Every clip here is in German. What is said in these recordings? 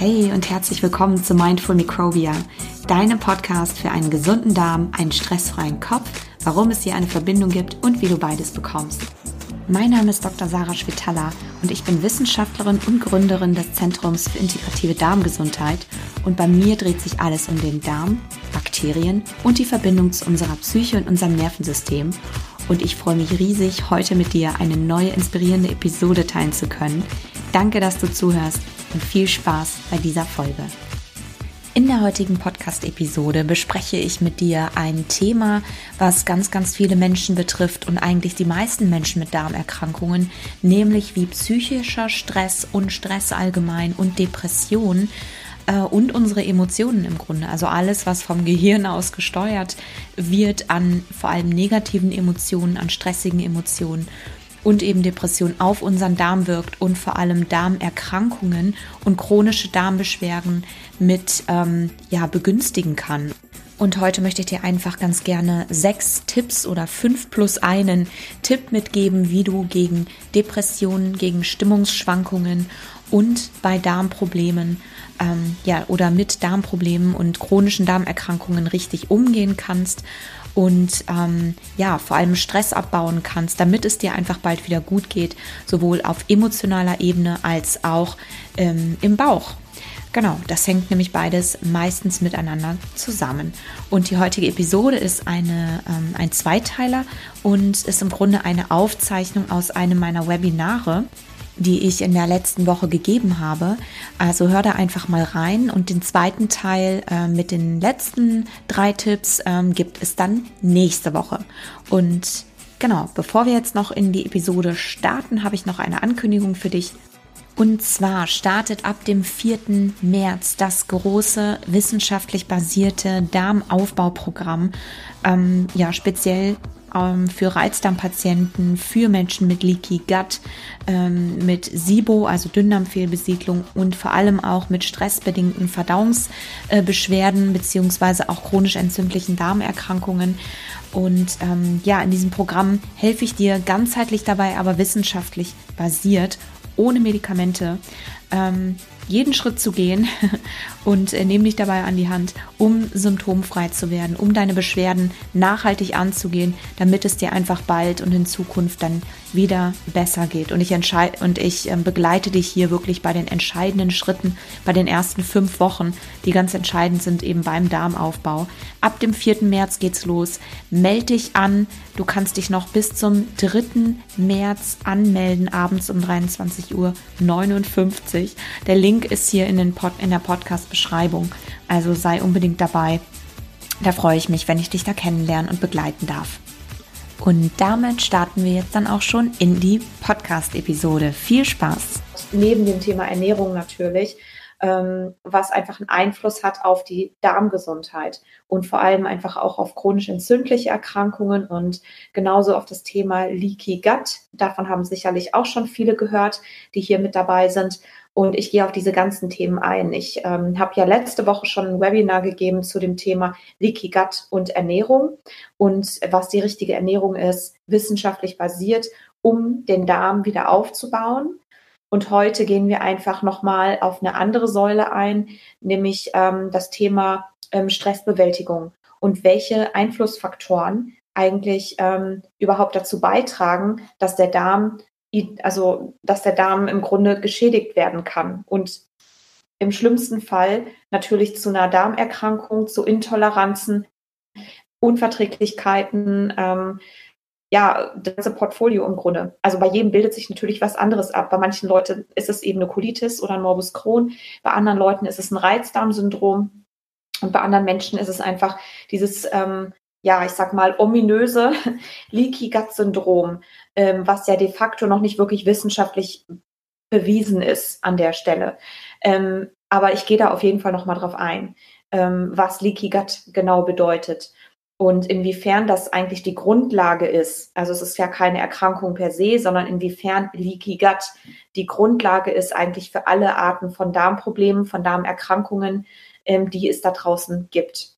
Hey und herzlich willkommen zu Mindful Microbia, deinem Podcast für einen gesunden Darm, einen stressfreien Kopf, warum es hier eine Verbindung gibt und wie du beides bekommst. Mein Name ist Dr. Sarah Schwitala und ich bin Wissenschaftlerin und Gründerin des Zentrums für integrative Darmgesundheit und bei mir dreht sich alles um den Darm, Bakterien und die Verbindung zu unserer Psyche und unserem Nervensystem und ich freue mich riesig, heute mit dir eine neue inspirierende Episode teilen zu können. Danke, dass du zuhörst und viel Spaß bei dieser Folge. In der heutigen Podcast-Episode bespreche ich mit dir ein Thema, was ganz, ganz viele Menschen betrifft und eigentlich die meisten Menschen mit Darmerkrankungen, nämlich wie psychischer Stress und Stress allgemein und Depression äh, und unsere Emotionen im Grunde, also alles, was vom Gehirn aus gesteuert wird an vor allem negativen Emotionen, an stressigen Emotionen und eben Depression auf unseren Darm wirkt und vor allem Darmerkrankungen und chronische Darmbeschwerden mit ähm, ja, begünstigen kann. Und heute möchte ich dir einfach ganz gerne sechs Tipps oder fünf plus einen Tipp mitgeben, wie du gegen Depressionen, gegen Stimmungsschwankungen und bei Darmproblemen ähm, ja oder mit Darmproblemen und chronischen Darmerkrankungen richtig umgehen kannst und ähm, ja, vor allem Stress abbauen kannst, damit es dir einfach bald wieder gut geht, sowohl auf emotionaler Ebene als auch ähm, im Bauch. Genau, das hängt nämlich beides meistens miteinander zusammen. Und die heutige Episode ist eine, ähm, ein Zweiteiler und ist im Grunde eine Aufzeichnung aus einem meiner Webinare die ich in der letzten Woche gegeben habe. Also hör da einfach mal rein und den zweiten Teil äh, mit den letzten drei Tipps ähm, gibt es dann nächste Woche. Und genau, bevor wir jetzt noch in die Episode starten, habe ich noch eine Ankündigung für dich. Und zwar startet ab dem 4. März das große wissenschaftlich basierte Darmaufbauprogramm, ähm, ja speziell für Reizdarmpatienten, für Menschen mit Leaky Gut, ähm, mit SIBO, also Dünndarmfehlbesiedlung und vor allem auch mit stressbedingten Verdauungsbeschwerden beziehungsweise auch chronisch entzündlichen Darmerkrankungen. Und ähm, ja, in diesem Programm helfe ich dir ganzheitlich dabei, aber wissenschaftlich basiert, ohne Medikamente, ähm, jeden Schritt zu gehen und äh, nehme dich dabei an die Hand, um symptomfrei zu werden, um deine Beschwerden nachhaltig anzugehen, damit es dir einfach bald und in Zukunft dann wieder besser geht. Und ich entscheide und ich äh, begleite dich hier wirklich bei den entscheidenden Schritten, bei den ersten fünf Wochen, die ganz entscheidend sind eben beim Darmaufbau. Ab dem 4. März geht's los. Meld dich an. Du kannst dich noch bis zum 3. März anmelden, abends um 23.59 Uhr. Der Link ist hier in, den Pod, in der Podcast-Beschreibung. Also sei unbedingt dabei. Da freue ich mich, wenn ich dich da kennenlernen und begleiten darf. Und damit starten wir jetzt dann auch schon in die Podcast-Episode. Viel Spaß! Neben dem Thema Ernährung natürlich, ähm, was einfach einen Einfluss hat auf die Darmgesundheit und vor allem einfach auch auf chronisch entzündliche Erkrankungen und genauso auf das Thema Leaky Gut. Davon haben sicherlich auch schon viele gehört, die hier mit dabei sind. Und ich gehe auf diese ganzen Themen ein. Ich ähm, habe ja letzte Woche schon ein Webinar gegeben zu dem Thema Leaky Gut und Ernährung und was die richtige Ernährung ist, wissenschaftlich basiert, um den Darm wieder aufzubauen. Und heute gehen wir einfach nochmal auf eine andere Säule ein, nämlich ähm, das Thema ähm, Stressbewältigung und welche Einflussfaktoren eigentlich ähm, überhaupt dazu beitragen, dass der Darm also dass der Darm im Grunde geschädigt werden kann und im schlimmsten Fall natürlich zu einer Darmerkrankung, zu Intoleranzen, Unverträglichkeiten, ähm, ja, das ganze Portfolio im Grunde. Also bei jedem bildet sich natürlich was anderes ab. Bei manchen Leuten ist es eben eine Colitis oder ein Morbus Crohn, bei anderen Leuten ist es ein Reizdarmsyndrom und bei anderen Menschen ist es einfach dieses ähm, ja, ich sag mal, ominöse Leaky Gut Syndrom, ähm, was ja de facto noch nicht wirklich wissenschaftlich bewiesen ist an der Stelle. Ähm, aber ich gehe da auf jeden Fall noch mal drauf ein, ähm, was Leaky Gut genau bedeutet und inwiefern das eigentlich die Grundlage ist. Also es ist ja keine Erkrankung per se, sondern inwiefern Leaky Gut die Grundlage ist eigentlich für alle Arten von Darmproblemen, von Darmerkrankungen, ähm, die es da draußen gibt.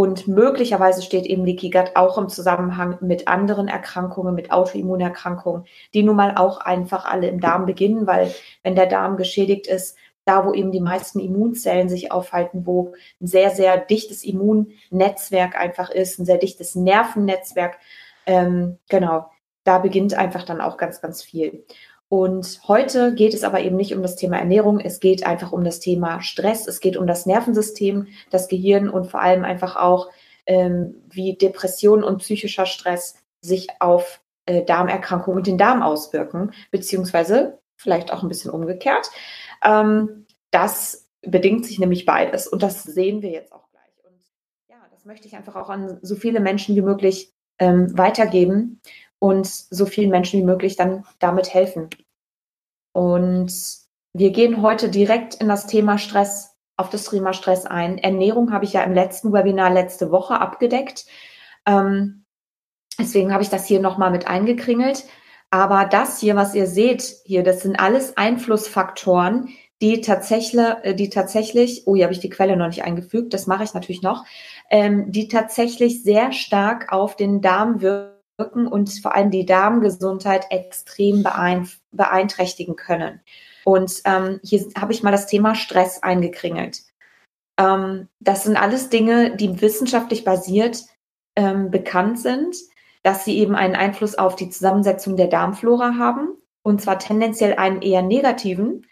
Und möglicherweise steht eben Leaky Gut auch im Zusammenhang mit anderen Erkrankungen, mit Autoimmunerkrankungen, die nun mal auch einfach alle im Darm beginnen, weil wenn der Darm geschädigt ist, da wo eben die meisten Immunzellen sich aufhalten, wo ein sehr, sehr dichtes Immunnetzwerk einfach ist, ein sehr dichtes Nervennetzwerk. Ähm, genau, da beginnt einfach dann auch ganz, ganz viel. Und heute geht es aber eben nicht um das Thema Ernährung, es geht einfach um das Thema Stress, es geht um das Nervensystem, das Gehirn und vor allem einfach auch, ähm, wie Depression und psychischer Stress sich auf äh, Darmerkrankungen und den Darm auswirken, beziehungsweise vielleicht auch ein bisschen umgekehrt. Ähm, das bedingt sich nämlich beides und das sehen wir jetzt auch gleich. Und ja, das möchte ich einfach auch an so viele Menschen wie möglich ähm, weitergeben und so vielen Menschen wie möglich dann damit helfen. Und wir gehen heute direkt in das Thema Stress, auf das Thema Stress ein. Ernährung habe ich ja im letzten Webinar letzte Woche abgedeckt. Ähm, deswegen habe ich das hier nochmal mit eingekringelt. Aber das hier, was ihr seht hier, das sind alles Einflussfaktoren, die tatsächlich, äh, die tatsächlich, oh, hier habe ich die Quelle noch nicht eingefügt, das mache ich natürlich noch, ähm, die tatsächlich sehr stark auf den Darm wirken wirken und vor allem die Darmgesundheit extrem beeinträchtigen können. Und ähm, hier habe ich mal das Thema Stress eingekringelt. Ähm, das sind alles Dinge, die wissenschaftlich basiert ähm, bekannt sind, dass sie eben einen Einfluss auf die Zusammensetzung der Darmflora haben, und zwar tendenziell einen eher negativen.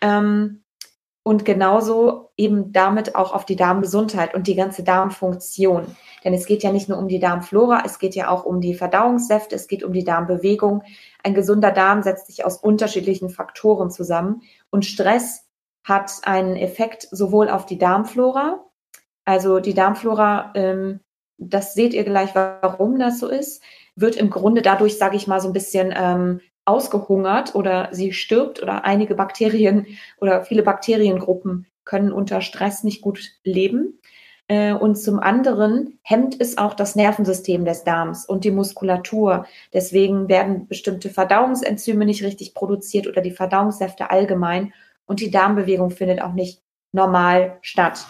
Ähm, und genauso eben damit auch auf die Darmgesundheit und die ganze Darmfunktion. Denn es geht ja nicht nur um die Darmflora, es geht ja auch um die Verdauungssäfte, es geht um die Darmbewegung. Ein gesunder Darm setzt sich aus unterschiedlichen Faktoren zusammen und Stress hat einen Effekt sowohl auf die Darmflora, also die Darmflora, ähm, das seht ihr gleich, warum das so ist, wird im Grunde dadurch, sage ich mal, so ein bisschen ähm, ausgehungert oder sie stirbt oder einige Bakterien oder viele Bakteriengruppen können unter Stress nicht gut leben. Äh, und zum anderen hemmt es auch das Nervensystem des Darms und die Muskulatur. Deswegen werden bestimmte Verdauungsenzyme nicht richtig produziert oder die Verdauungssäfte allgemein. Und die Darmbewegung findet auch nicht normal statt.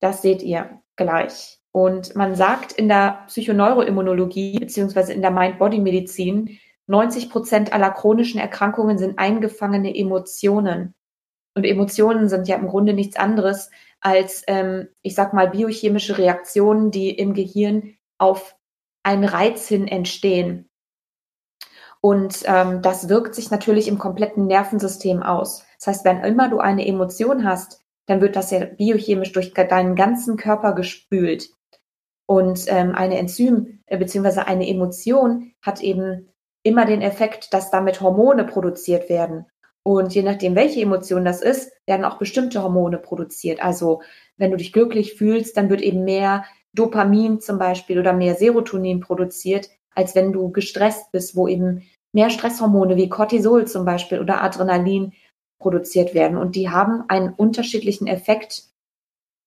Das seht ihr gleich. Und man sagt in der Psychoneuroimmunologie beziehungsweise in der Mind-Body-Medizin, 90 Prozent aller chronischen Erkrankungen sind eingefangene Emotionen. Und Emotionen sind ja im Grunde nichts anderes als, ähm, ich sag mal, biochemische Reaktionen, die im Gehirn auf einen Reiz hin entstehen. Und ähm, das wirkt sich natürlich im kompletten Nervensystem aus. Das heißt, wenn immer du eine Emotion hast, dann wird das ja biochemisch durch deinen ganzen Körper gespült. Und ähm, eine Enzym äh, bzw. eine Emotion hat eben immer den Effekt, dass damit Hormone produziert werden. Und je nachdem, welche Emotion das ist, werden auch bestimmte Hormone produziert. Also wenn du dich glücklich fühlst, dann wird eben mehr Dopamin zum Beispiel oder mehr Serotonin produziert, als wenn du gestresst bist, wo eben mehr Stresshormone wie Cortisol zum Beispiel oder Adrenalin produziert werden. Und die haben einen unterschiedlichen Effekt,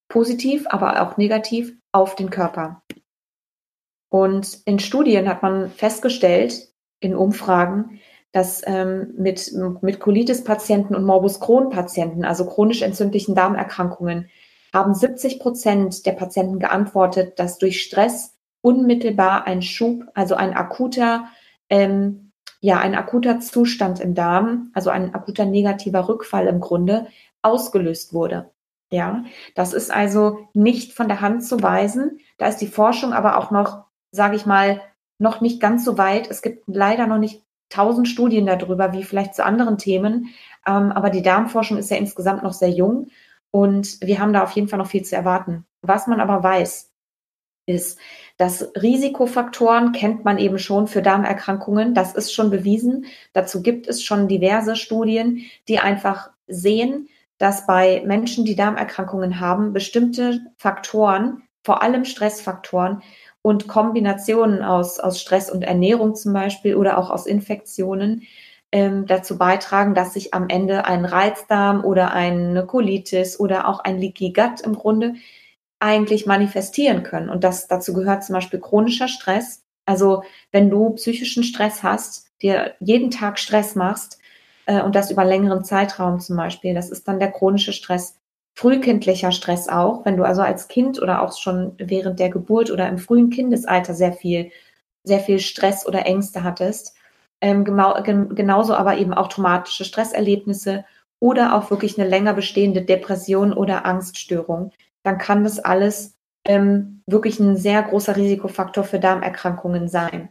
positiv, aber auch negativ, auf den Körper. Und in Studien hat man festgestellt, in Umfragen, dass ähm, mit, mit Colitis-Patienten und Morbus Crohn-Patienten, also chronisch entzündlichen Darmerkrankungen, haben 70 Prozent der Patienten geantwortet, dass durch Stress unmittelbar ein Schub, also ein akuter, ähm, ja, ein akuter Zustand im Darm, also ein akuter negativer Rückfall im Grunde, ausgelöst wurde. Ja, das ist also nicht von der Hand zu weisen. Da ist die Forschung aber auch noch, sage ich mal, noch nicht ganz so weit. Es gibt leider noch nicht tausend Studien darüber, wie vielleicht zu anderen Themen. Ähm, aber die Darmforschung ist ja insgesamt noch sehr jung und wir haben da auf jeden Fall noch viel zu erwarten. Was man aber weiß, ist, dass Risikofaktoren kennt man eben schon für Darmerkrankungen. Das ist schon bewiesen. Dazu gibt es schon diverse Studien, die einfach sehen, dass bei Menschen, die Darmerkrankungen haben, bestimmte Faktoren, vor allem Stressfaktoren, und Kombinationen aus, aus Stress und Ernährung zum Beispiel oder auch aus Infektionen ähm, dazu beitragen, dass sich am Ende ein Reizdarm oder eine Colitis oder auch ein Leaky Gut im Grunde eigentlich manifestieren können. Und das dazu gehört zum Beispiel chronischer Stress. Also wenn du psychischen Stress hast, dir jeden Tag Stress machst äh, und das über längeren Zeitraum zum Beispiel, das ist dann der chronische Stress frühkindlicher Stress auch, wenn du also als Kind oder auch schon während der Geburt oder im frühen Kindesalter sehr viel, sehr viel Stress oder Ängste hattest. Ähm, genau, gen genauso aber eben auch traumatische Stresserlebnisse oder auch wirklich eine länger bestehende Depression oder Angststörung, dann kann das alles ähm, wirklich ein sehr großer Risikofaktor für Darmerkrankungen sein.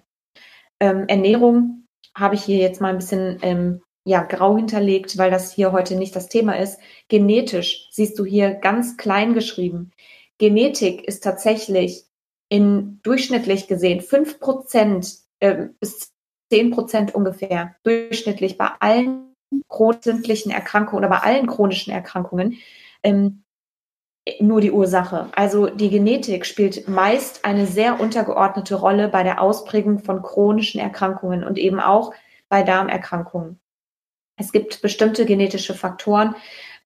Ähm, Ernährung habe ich hier jetzt mal ein bisschen ähm, ja, grau hinterlegt, weil das hier heute nicht das Thema ist. Genetisch siehst du hier ganz klein geschrieben. Genetik ist tatsächlich in durchschnittlich gesehen fünf Prozent äh, bis zehn Prozent ungefähr durchschnittlich bei allen chronischen Erkrankungen oder bei allen chronischen Erkrankungen ähm, nur die Ursache. Also die Genetik spielt meist eine sehr untergeordnete Rolle bei der Ausprägung von chronischen Erkrankungen und eben auch bei Darmerkrankungen. Es gibt bestimmte genetische Faktoren,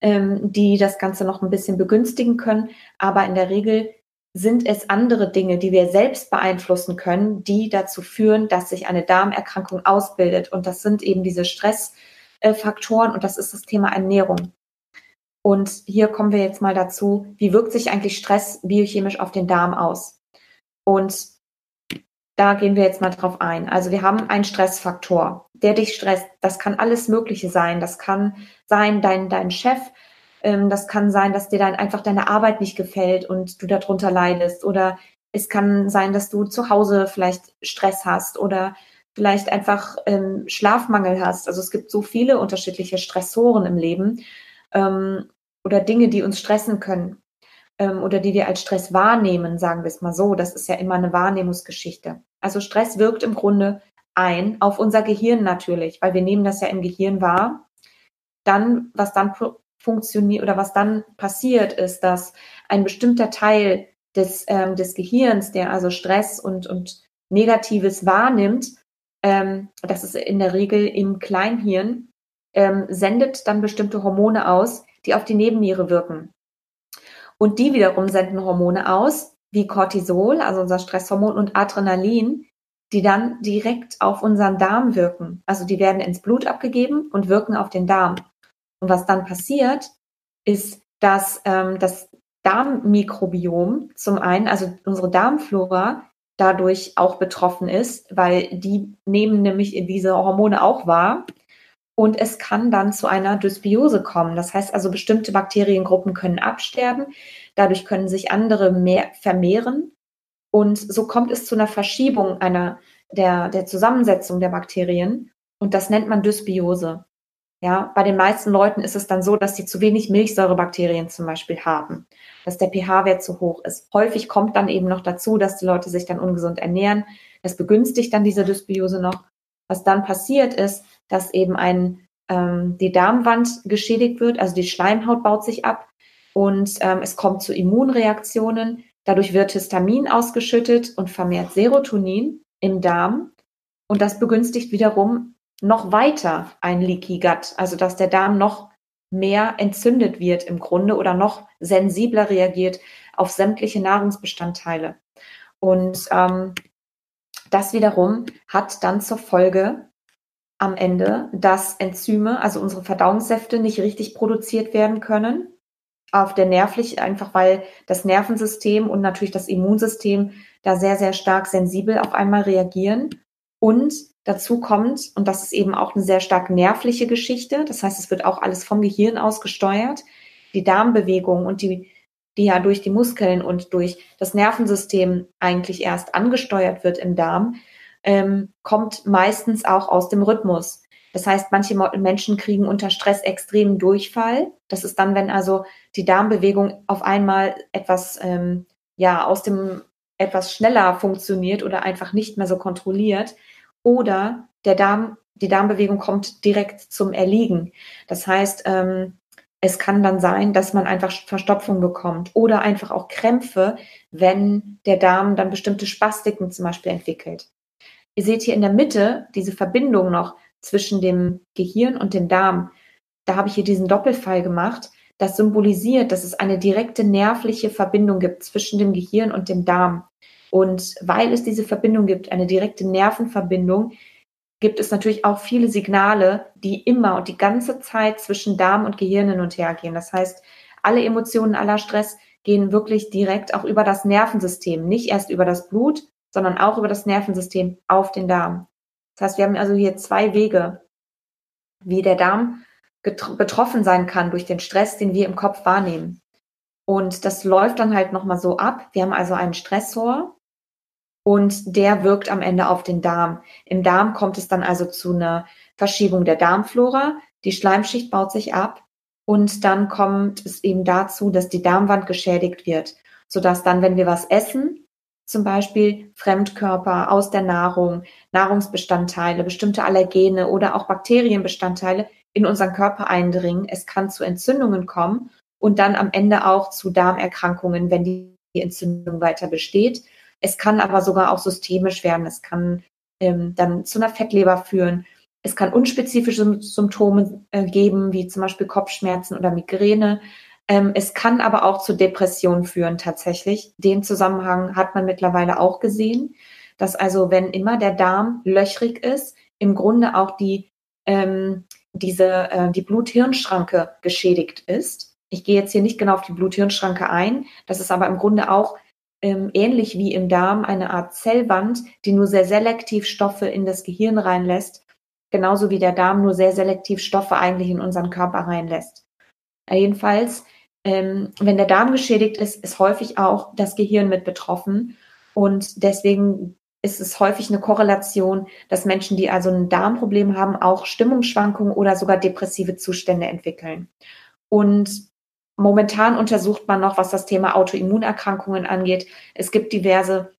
ähm, die das Ganze noch ein bisschen begünstigen können, aber in der Regel sind es andere Dinge, die wir selbst beeinflussen können, die dazu führen, dass sich eine Darmerkrankung ausbildet. Und das sind eben diese Stressfaktoren und das ist das Thema Ernährung. Und hier kommen wir jetzt mal dazu, wie wirkt sich eigentlich Stress biochemisch auf den Darm aus? Und da gehen wir jetzt mal drauf ein. Also wir haben einen Stressfaktor, der dich stresst. Das kann alles Mögliche sein. Das kann sein dein, dein Chef. Ähm, das kann sein, dass dir dann einfach deine Arbeit nicht gefällt und du darunter leidest. Oder es kann sein, dass du zu Hause vielleicht Stress hast oder vielleicht einfach ähm, Schlafmangel hast. Also es gibt so viele unterschiedliche Stressoren im Leben. Ähm, oder Dinge, die uns stressen können ähm, oder die wir als Stress wahrnehmen, sagen wir es mal so. Das ist ja immer eine Wahrnehmungsgeschichte. Also Stress wirkt im Grunde ein auf unser Gehirn natürlich, weil wir nehmen das ja im Gehirn wahr. Dann, was dann funktioniert oder was dann passiert, ist, dass ein bestimmter Teil des, ähm, des Gehirns, der also Stress und, und Negatives wahrnimmt, ähm, das ist in der Regel im Kleinhirn, ähm, sendet dann bestimmte Hormone aus, die auf die Nebenniere wirken. Und die wiederum senden Hormone aus, wie Cortisol, also unser Stresshormon, und Adrenalin, die dann direkt auf unseren Darm wirken. Also die werden ins Blut abgegeben und wirken auf den Darm. Und was dann passiert, ist, dass ähm, das Darmmikrobiom zum einen, also unsere Darmflora, dadurch auch betroffen ist, weil die nehmen nämlich diese Hormone auch wahr und es kann dann zu einer Dysbiose kommen. Das heißt also, bestimmte Bakteriengruppen können absterben, dadurch können sich andere mehr vermehren. Und so kommt es zu einer Verschiebung einer, der, der Zusammensetzung der Bakterien. Und das nennt man Dysbiose. Ja, bei den meisten Leuten ist es dann so, dass sie zu wenig Milchsäurebakterien zum Beispiel haben, dass der pH-Wert zu hoch ist. Häufig kommt dann eben noch dazu, dass die Leute sich dann ungesund ernähren. Das begünstigt dann diese Dysbiose noch. Was dann passiert ist, dass eben ein, ähm, die Darmwand geschädigt wird, also die Schleimhaut baut sich ab und ähm, es kommt zu Immunreaktionen. Dadurch wird Histamin ausgeschüttet und vermehrt Serotonin im Darm und das begünstigt wiederum noch weiter ein Leaky Gut, also dass der Darm noch mehr entzündet wird im Grunde oder noch sensibler reagiert auf sämtliche Nahrungsbestandteile. Und ähm, das wiederum hat dann zur Folge am Ende, dass Enzyme, also unsere Verdauungssäfte, nicht richtig produziert werden können. Auf der nervlich, einfach weil das Nervensystem und natürlich das Immunsystem da sehr, sehr stark sensibel auf einmal reagieren. Und dazu kommt, und das ist eben auch eine sehr stark nervliche Geschichte, das heißt, es wird auch alles vom Gehirn aus gesteuert, die Darmbewegung und die, die ja durch die Muskeln und durch das Nervensystem eigentlich erst angesteuert wird im Darm, ähm, kommt meistens auch aus dem Rhythmus. Das heißt, manche Menschen kriegen unter Stress extremen Durchfall. Das ist dann, wenn also die Darmbewegung auf einmal etwas, ähm, ja, aus dem etwas schneller funktioniert oder einfach nicht mehr so kontrolliert. Oder der Darm, die Darmbewegung kommt direkt zum Erliegen. Das heißt, ähm, es kann dann sein, dass man einfach Verstopfung bekommt oder einfach auch Krämpfe, wenn der Darm dann bestimmte Spastiken zum Beispiel entwickelt. Ihr seht hier in der Mitte diese Verbindung noch zwischen dem Gehirn und dem Darm. Da habe ich hier diesen Doppelfall gemacht. Das symbolisiert, dass es eine direkte nervliche Verbindung gibt zwischen dem Gehirn und dem Darm. Und weil es diese Verbindung gibt, eine direkte Nervenverbindung, gibt es natürlich auch viele Signale, die immer und die ganze Zeit zwischen Darm und Gehirn hin und her gehen. Das heißt, alle Emotionen, aller Stress gehen wirklich direkt auch über das Nervensystem, nicht erst über das Blut, sondern auch über das Nervensystem auf den Darm. Das heißt, wir haben also hier zwei Wege, wie der Darm betroffen sein kann durch den Stress, den wir im Kopf wahrnehmen. Und das läuft dann halt nochmal so ab. Wir haben also einen Stressor und der wirkt am Ende auf den Darm. Im Darm kommt es dann also zu einer Verschiebung der Darmflora. Die Schleimschicht baut sich ab und dann kommt es eben dazu, dass die Darmwand geschädigt wird, sodass dann, wenn wir was essen, zum Beispiel Fremdkörper aus der Nahrung, Nahrungsbestandteile, bestimmte Allergene oder auch Bakterienbestandteile in unseren Körper eindringen. Es kann zu Entzündungen kommen und dann am Ende auch zu Darmerkrankungen, wenn die Entzündung weiter besteht. Es kann aber sogar auch systemisch werden. Es kann ähm, dann zu einer Fettleber führen. Es kann unspezifische Symptome äh, geben, wie zum Beispiel Kopfschmerzen oder Migräne. Ähm, es kann aber auch zu Depressionen führen tatsächlich. Den Zusammenhang hat man mittlerweile auch gesehen, dass also wenn immer der Darm löchrig ist, im Grunde auch die ähm, diese äh, die Blut-Hirn-Schranke geschädigt ist. Ich gehe jetzt hier nicht genau auf die Blut-Hirn-Schranke ein. Das ist aber im Grunde auch ähm, ähnlich wie im Darm eine Art Zellwand, die nur sehr selektiv Stoffe in das Gehirn reinlässt, genauso wie der Darm nur sehr selektiv Stoffe eigentlich in unseren Körper reinlässt. Jedenfalls ähm, wenn der Darm geschädigt ist, ist häufig auch das Gehirn mit betroffen. Und deswegen ist es häufig eine Korrelation, dass Menschen, die also ein Darmproblem haben, auch Stimmungsschwankungen oder sogar depressive Zustände entwickeln. Und momentan untersucht man noch, was das Thema Autoimmunerkrankungen angeht. Es gibt diverse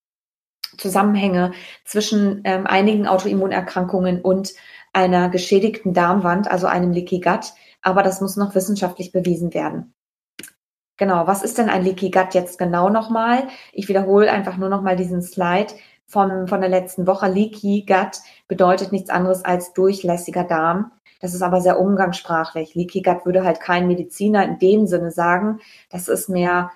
Zusammenhänge zwischen ähm, einigen Autoimmunerkrankungen und einer geschädigten Darmwand, also einem Leaky Gut. Aber das muss noch wissenschaftlich bewiesen werden. Genau, was ist denn ein Leaky Gut jetzt genau nochmal? Ich wiederhole einfach nur nochmal diesen Slide von, von der letzten Woche. Leaky Gut bedeutet nichts anderes als durchlässiger Darm. Das ist aber sehr umgangssprachlich. Leaky Gut würde halt kein Mediziner in dem Sinne sagen. Das ist mehr,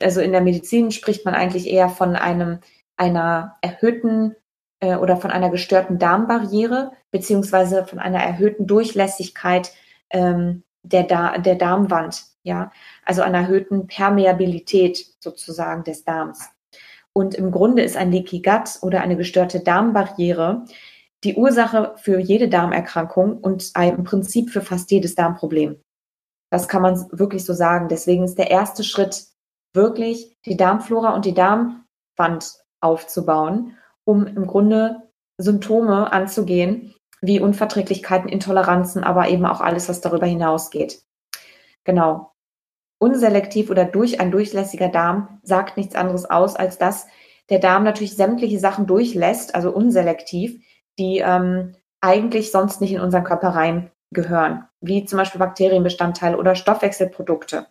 also in der Medizin spricht man eigentlich eher von einem, einer erhöhten äh, oder von einer gestörten Darmbarriere, beziehungsweise von einer erhöhten Durchlässigkeit ähm, der, da der Darmwand ja, also einer erhöhten Permeabilität sozusagen des Darms. Und im Grunde ist ein Leaky Gut oder eine gestörte Darmbarriere die Ursache für jede Darmerkrankung und im Prinzip für fast jedes Darmproblem. Das kann man wirklich so sagen. Deswegen ist der erste Schritt wirklich die Darmflora und die Darmwand aufzubauen, um im Grunde Symptome anzugehen, wie Unverträglichkeiten, Intoleranzen, aber eben auch alles, was darüber hinausgeht. Genau. Unselektiv oder durch ein durchlässiger Darm sagt nichts anderes aus, als dass der Darm natürlich sämtliche Sachen durchlässt, also unselektiv, die ähm, eigentlich sonst nicht in unseren Körper rein gehören, wie zum Beispiel Bakterienbestandteile oder Stoffwechselprodukte.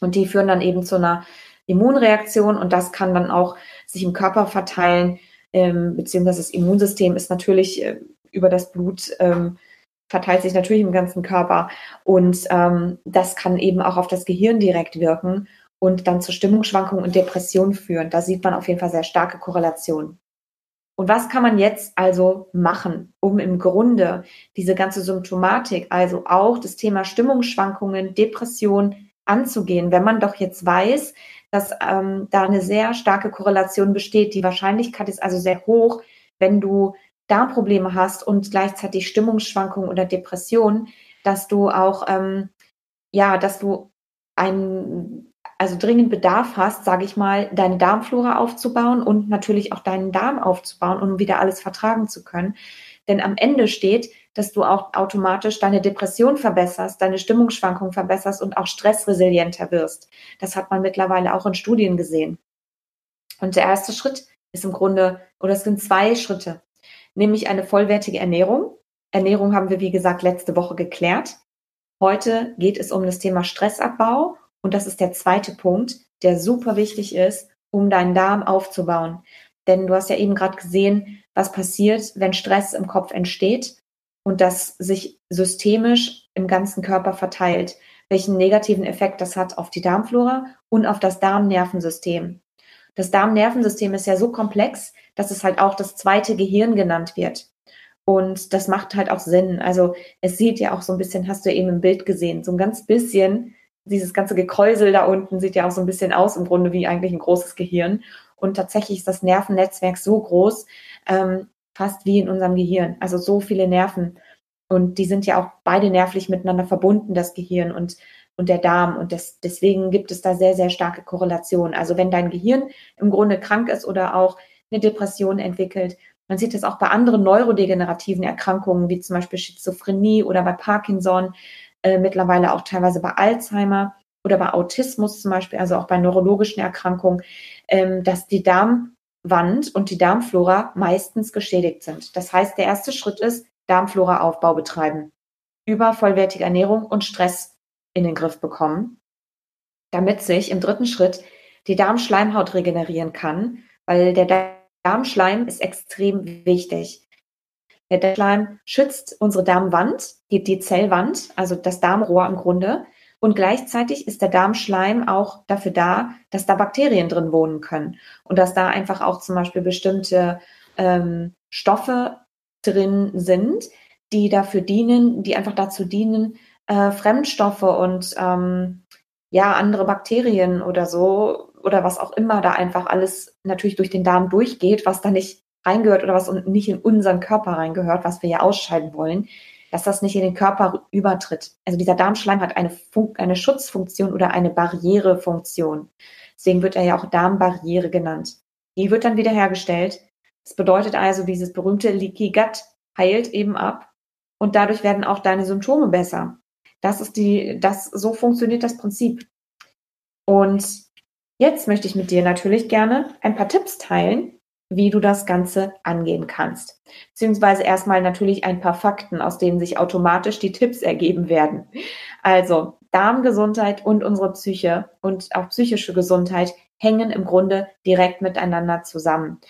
Und die führen dann eben zu einer Immunreaktion und das kann dann auch sich im Körper verteilen, ähm, beziehungsweise das Immunsystem ist natürlich äh, über das Blut ähm, verteilt sich natürlich im ganzen Körper. Und ähm, das kann eben auch auf das Gehirn direkt wirken und dann zu Stimmungsschwankungen und Depressionen führen. Da sieht man auf jeden Fall sehr starke Korrelationen. Und was kann man jetzt also machen, um im Grunde diese ganze Symptomatik, also auch das Thema Stimmungsschwankungen, Depression anzugehen, wenn man doch jetzt weiß, dass ähm, da eine sehr starke Korrelation besteht. Die Wahrscheinlichkeit ist also sehr hoch, wenn du Darmprobleme hast und gleichzeitig Stimmungsschwankungen oder Depressionen, dass du auch, ähm, ja, dass du einen, also dringend Bedarf hast, sage ich mal, deine Darmflora aufzubauen und natürlich auch deinen Darm aufzubauen, um wieder alles vertragen zu können. Denn am Ende steht, dass du auch automatisch deine Depression verbesserst, deine Stimmungsschwankungen verbesserst und auch stressresilienter wirst. Das hat man mittlerweile auch in Studien gesehen. Und der erste Schritt ist im Grunde, oder es sind zwei Schritte nämlich eine vollwertige Ernährung. Ernährung haben wir, wie gesagt, letzte Woche geklärt. Heute geht es um das Thema Stressabbau und das ist der zweite Punkt, der super wichtig ist, um deinen Darm aufzubauen. Denn du hast ja eben gerade gesehen, was passiert, wenn Stress im Kopf entsteht und das sich systemisch im ganzen Körper verteilt, welchen negativen Effekt das hat auf die Darmflora und auf das Darmnervensystem. Das Darmnervensystem ist ja so komplex, dass es halt auch das zweite Gehirn genannt wird. Und das macht halt auch Sinn. Also es sieht ja auch so ein bisschen, hast du eben im Bild gesehen, so ein ganz bisschen, dieses ganze Gekräusel da unten sieht ja auch so ein bisschen aus, im Grunde wie eigentlich ein großes Gehirn. Und tatsächlich ist das Nervennetzwerk so groß, ähm, fast wie in unserem Gehirn. Also so viele Nerven. Und die sind ja auch beide nervlich miteinander verbunden, das Gehirn und, und der Darm. Und das, deswegen gibt es da sehr, sehr starke Korrelationen. Also wenn dein Gehirn im Grunde krank ist oder auch eine Depression entwickelt, man sieht das auch bei anderen neurodegenerativen Erkrankungen, wie zum Beispiel Schizophrenie oder bei Parkinson, äh, mittlerweile auch teilweise bei Alzheimer oder bei Autismus zum Beispiel, also auch bei neurologischen Erkrankungen, ähm, dass die Darmwand und die Darmflora meistens geschädigt sind. Das heißt, der erste Schritt ist, Darmflora-Aufbau betreiben, über vollwertige Ernährung und Stress in den Griff bekommen, damit sich im dritten Schritt die Darmschleimhaut regenerieren kann, weil der Darmschleim ist extrem wichtig. Der Darmschleim schützt unsere Darmwand, die, die Zellwand, also das Darmrohr im Grunde. Und gleichzeitig ist der Darmschleim auch dafür da, dass da Bakterien drin wohnen können und dass da einfach auch zum Beispiel bestimmte ähm, Stoffe drin sind, die dafür dienen, die einfach dazu dienen, äh, Fremdstoffe und ähm, ja, andere Bakterien oder so oder was auch immer da einfach alles natürlich durch den Darm durchgeht, was da nicht reingehört oder was nicht in unseren Körper reingehört, was wir ja ausscheiden wollen, dass das nicht in den Körper übertritt. Also dieser Darmschleim hat eine, Fun eine Schutzfunktion oder eine Barrierefunktion. Deswegen wird er ja auch Darmbarriere genannt. Die wird dann wiederhergestellt das bedeutet also, dieses berühmte Leaky Gut heilt eben ab und dadurch werden auch deine Symptome besser. Das ist die, das, so funktioniert das Prinzip. Und jetzt möchte ich mit dir natürlich gerne ein paar Tipps teilen, wie du das Ganze angehen kannst. Beziehungsweise erstmal natürlich ein paar Fakten, aus denen sich automatisch die Tipps ergeben werden. Also Darmgesundheit und unsere Psyche und auch psychische Gesundheit hängen im Grunde direkt miteinander zusammen.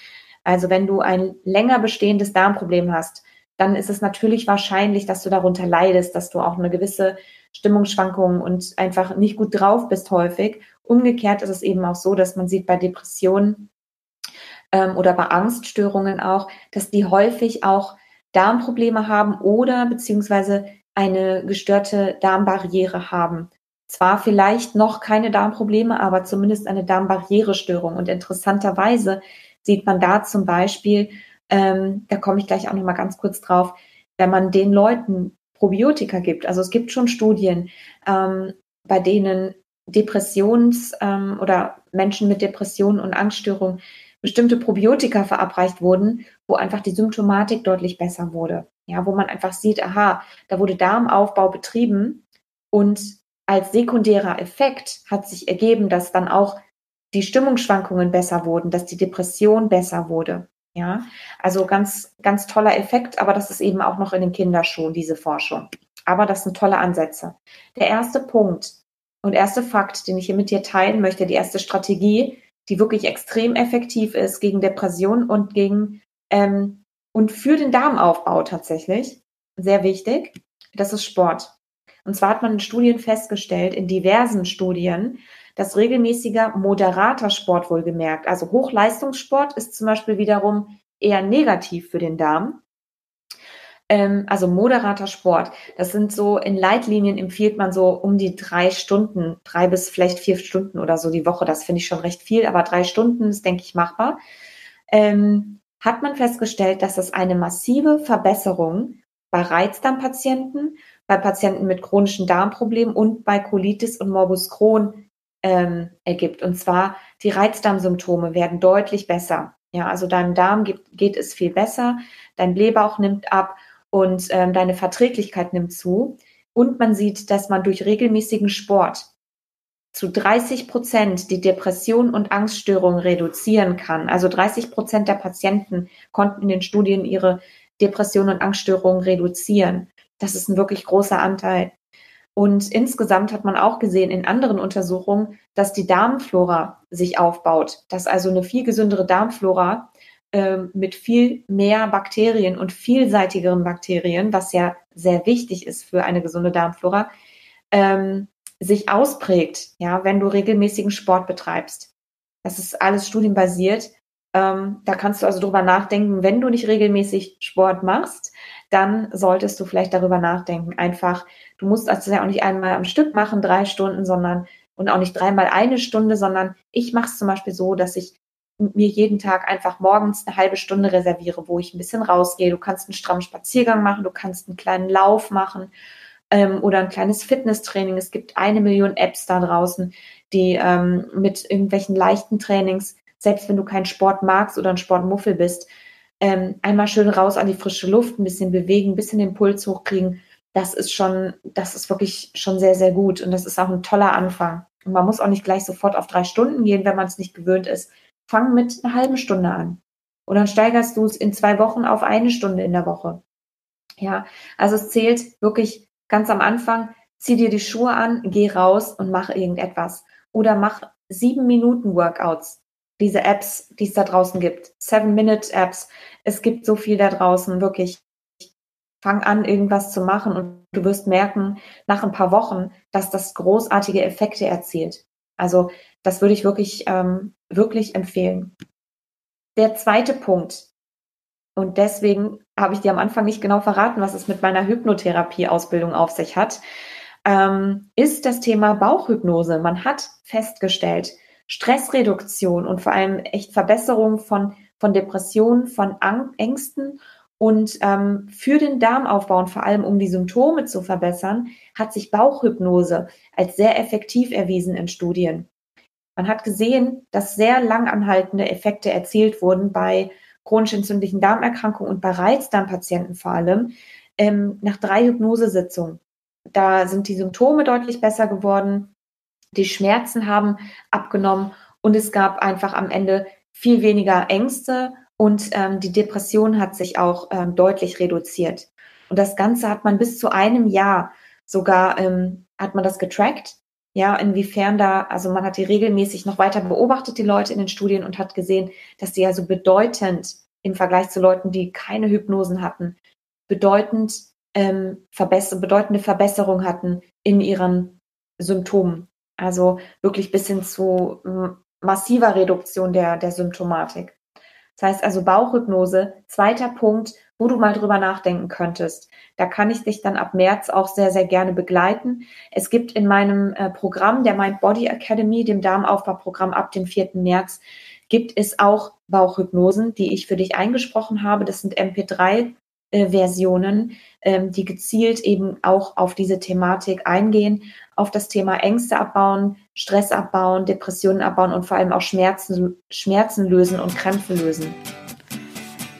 Also wenn du ein länger bestehendes Darmproblem hast, dann ist es natürlich wahrscheinlich, dass du darunter leidest, dass du auch eine gewisse Stimmungsschwankung und einfach nicht gut drauf bist häufig. Umgekehrt ist es eben auch so, dass man sieht bei Depressionen ähm, oder bei Angststörungen auch, dass die häufig auch Darmprobleme haben oder beziehungsweise eine gestörte Darmbarriere haben. Zwar vielleicht noch keine Darmprobleme, aber zumindest eine Darmbarrierestörung. Und interessanterweise sieht man da zum Beispiel, ähm, da komme ich gleich auch noch mal ganz kurz drauf, wenn man den Leuten Probiotika gibt. Also es gibt schon Studien, ähm, bei denen Depressions- ähm, oder Menschen mit Depressionen und Angststörungen bestimmte Probiotika verabreicht wurden, wo einfach die Symptomatik deutlich besser wurde. Ja, wo man einfach sieht, aha, da wurde Darmaufbau betrieben und als sekundärer Effekt hat sich ergeben, dass dann auch die Stimmungsschwankungen besser wurden, dass die Depression besser wurde. Ja, also ganz, ganz toller Effekt, aber das ist eben auch noch in den Kinderschuhen, diese Forschung. Aber das sind tolle Ansätze. Der erste Punkt und erste Fakt, den ich hier mit dir teilen möchte, die erste Strategie, die wirklich extrem effektiv ist gegen Depression und gegen ähm, und für den Darmaufbau tatsächlich, sehr wichtig, das ist Sport. Und zwar hat man in Studien festgestellt, in diversen Studien, dass regelmäßiger moderater Sport wohlgemerkt, also Hochleistungssport ist zum Beispiel wiederum eher negativ für den Darm. Ähm, also moderater Sport, das sind so in Leitlinien empfiehlt man so um die drei Stunden, drei bis vielleicht vier Stunden oder so die Woche. Das finde ich schon recht viel, aber drei Stunden ist, denke ich, machbar. Ähm, hat man festgestellt, dass es eine massive Verbesserung bei Reizdarmpatienten, bei Patienten mit chronischen Darmproblemen und bei Colitis und Morbus Crohn ähm, ergibt. Und zwar die Reizdarmsymptome werden deutlich besser. Ja, also deinem Darm geht, geht es viel besser, dein Blähbauch nimmt ab und ähm, deine Verträglichkeit nimmt zu. Und man sieht, dass man durch regelmäßigen Sport zu 30 Prozent die Depression und Angststörungen reduzieren kann. Also 30 Prozent der Patienten konnten in den Studien ihre Depression und Angststörungen reduzieren. Das ist ein wirklich großer Anteil. Und insgesamt hat man auch gesehen in anderen Untersuchungen, dass die Darmflora sich aufbaut, dass also eine viel gesündere Darmflora äh, mit viel mehr Bakterien und vielseitigeren Bakterien, was ja sehr wichtig ist für eine gesunde Darmflora, ähm, sich ausprägt, ja, wenn du regelmäßigen Sport betreibst. Das ist alles studienbasiert. Ähm, da kannst du also drüber nachdenken, wenn du nicht regelmäßig Sport machst, dann solltest du vielleicht darüber nachdenken. Einfach, du musst also ja auch nicht einmal am Stück machen, drei Stunden, sondern und auch nicht dreimal eine Stunde, sondern ich mache es zum Beispiel so, dass ich mir jeden Tag einfach morgens eine halbe Stunde reserviere, wo ich ein bisschen rausgehe. Du kannst einen strammen Spaziergang machen, du kannst einen kleinen Lauf machen ähm, oder ein kleines Fitnesstraining. Es gibt eine Million Apps da draußen, die ähm, mit irgendwelchen leichten Trainings, selbst wenn du keinen Sport magst oder ein Sportmuffel bist, ähm, einmal schön raus an die frische Luft, ein bisschen bewegen, ein bisschen den Puls hochkriegen. Das ist schon, das ist wirklich schon sehr, sehr gut. Und das ist auch ein toller Anfang. Und man muss auch nicht gleich sofort auf drei Stunden gehen, wenn man es nicht gewöhnt ist. Fang mit einer halben Stunde an. Und dann steigerst du es in zwei Wochen auf eine Stunde in der Woche. Ja, also es zählt wirklich ganz am Anfang, zieh dir die Schuhe an, geh raus und mach irgendetwas. Oder mach sieben Minuten Workouts. Diese Apps, die es da draußen gibt. Seven-Minute-Apps. Es gibt so viel da draußen, wirklich. Fang an, irgendwas zu machen und du wirst merken, nach ein paar Wochen, dass das großartige Effekte erzielt. Also das würde ich wirklich, ähm, wirklich empfehlen. Der zweite Punkt, und deswegen habe ich dir am Anfang nicht genau verraten, was es mit meiner Hypnotherapie-Ausbildung auf sich hat, ähm, ist das Thema Bauchhypnose. Man hat festgestellt, Stressreduktion und vor allem echt Verbesserung von, von Depressionen, von Ang Ängsten und ähm, für den Darmaufbau und vor allem um die Symptome zu verbessern, hat sich Bauchhypnose als sehr effektiv erwiesen in Studien. Man hat gesehen, dass sehr langanhaltende Effekte erzielt wurden bei chronisch entzündlichen Darmerkrankungen und bei Reizdarmpatienten vor allem ähm, nach drei Hypnosesitzungen. Da sind die Symptome deutlich besser geworden, die Schmerzen haben abgenommen und es gab einfach am Ende viel weniger Ängste und ähm, die Depression hat sich auch ähm, deutlich reduziert. Und das Ganze hat man bis zu einem Jahr sogar, ähm, hat man das getrackt. Ja, inwiefern da, also man hat die regelmäßig noch weiter beobachtet, die Leute in den Studien und hat gesehen, dass sie also bedeutend im Vergleich zu Leuten, die keine Hypnosen hatten, bedeutend ähm, verbess bedeutende Verbesserung hatten in ihren Symptomen. Also wirklich bis hin zu massiver Reduktion der, der Symptomatik. Das heißt also Bauchhypnose, zweiter Punkt, wo du mal drüber nachdenken könntest. Da kann ich dich dann ab März auch sehr, sehr gerne begleiten. Es gibt in meinem äh, Programm, der Mind Body Academy, dem Darmaufbauprogramm ab dem 4. März, gibt es auch Bauchhypnosen, die ich für dich eingesprochen habe. Das sind MP3 äh, Versionen, ähm, die gezielt eben auch auf diese Thematik eingehen, auf das Thema Ängste abbauen, Stress abbauen, Depressionen abbauen und vor allem auch Schmerzen, Schmerzen lösen und Krämpfe lösen.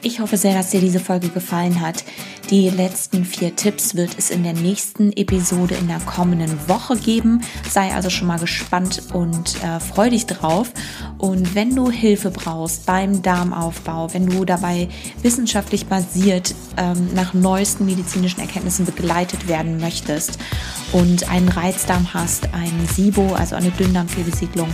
Ich hoffe sehr, dass dir diese Folge gefallen hat. Die letzten vier Tipps wird es in der nächsten Episode in der kommenden Woche geben. Sei also schon mal gespannt und äh, freu dich drauf. Und wenn du Hilfe brauchst beim Darmaufbau, wenn du dabei wissenschaftlich basiert ähm, nach neuesten medizinischen Erkenntnissen begleitet werden möchtest und einen Reizdarm hast, ein SIBO, also eine Dünndarmfehlbesiedlung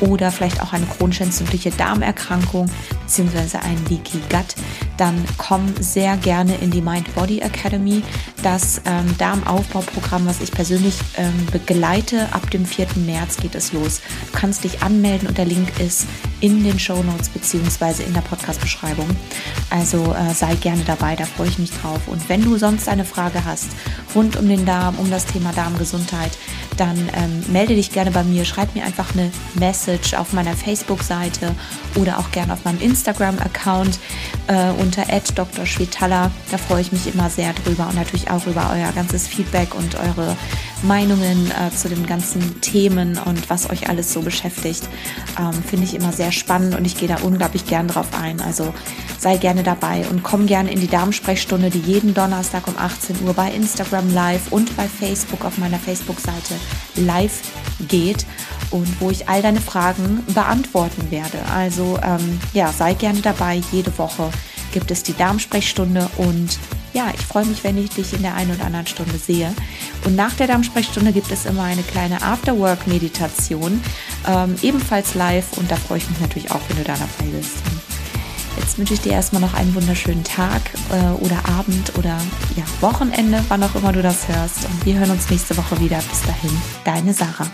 oder vielleicht auch eine chronisch entzündliche Darmerkrankung bzw. ein Leaky Gut, dann komm sehr gerne in die Mind Body Academy, das ähm, Darmaufbauprogramm, was ich persönlich ähm, begleite. Ab dem 4. März geht es los. Du kannst dich anmelden und der Link ist in den Show Notes bzw. in der Podcast-Beschreibung. Also äh, sei gerne dabei, da freue ich mich drauf. Und wenn du sonst eine Frage hast rund um den Darm, um das Thema Darmgesundheit, dann ähm, melde dich gerne bei mir, schreib mir einfach eine Message auf meiner Facebook-Seite oder auch gerne auf meinem Instagram-Account äh, unter @drschwetala. Da freue ich mich immer sehr drüber und natürlich auch über euer ganzes Feedback und eure Meinungen äh, zu den ganzen Themen und was euch alles so beschäftigt. Ähm, Finde ich immer sehr spannend und ich gehe da unglaublich gern drauf ein. Also sei gerne dabei und komm gerne in die Darmsprechstunde, die jeden Donnerstag um 18 Uhr bei Instagram live und bei Facebook auf meiner Facebook-Seite live geht und wo ich all deine Fragen beantworten werde. Also ähm, ja, sei gerne dabei. Jede Woche gibt es die Darmsprechstunde und ja, ich freue mich, wenn ich dich in der einen oder anderen Stunde sehe. Und nach der Darmsprechstunde gibt es immer eine kleine Afterwork-Meditation, ähm, ebenfalls live. Und da freue ich mich natürlich auch, wenn du da dabei bist. Jetzt wünsche ich dir erstmal noch einen wunderschönen Tag äh, oder Abend oder ja, Wochenende, wann auch immer du das hörst. Und wir hören uns nächste Woche wieder. Bis dahin, deine Sarah.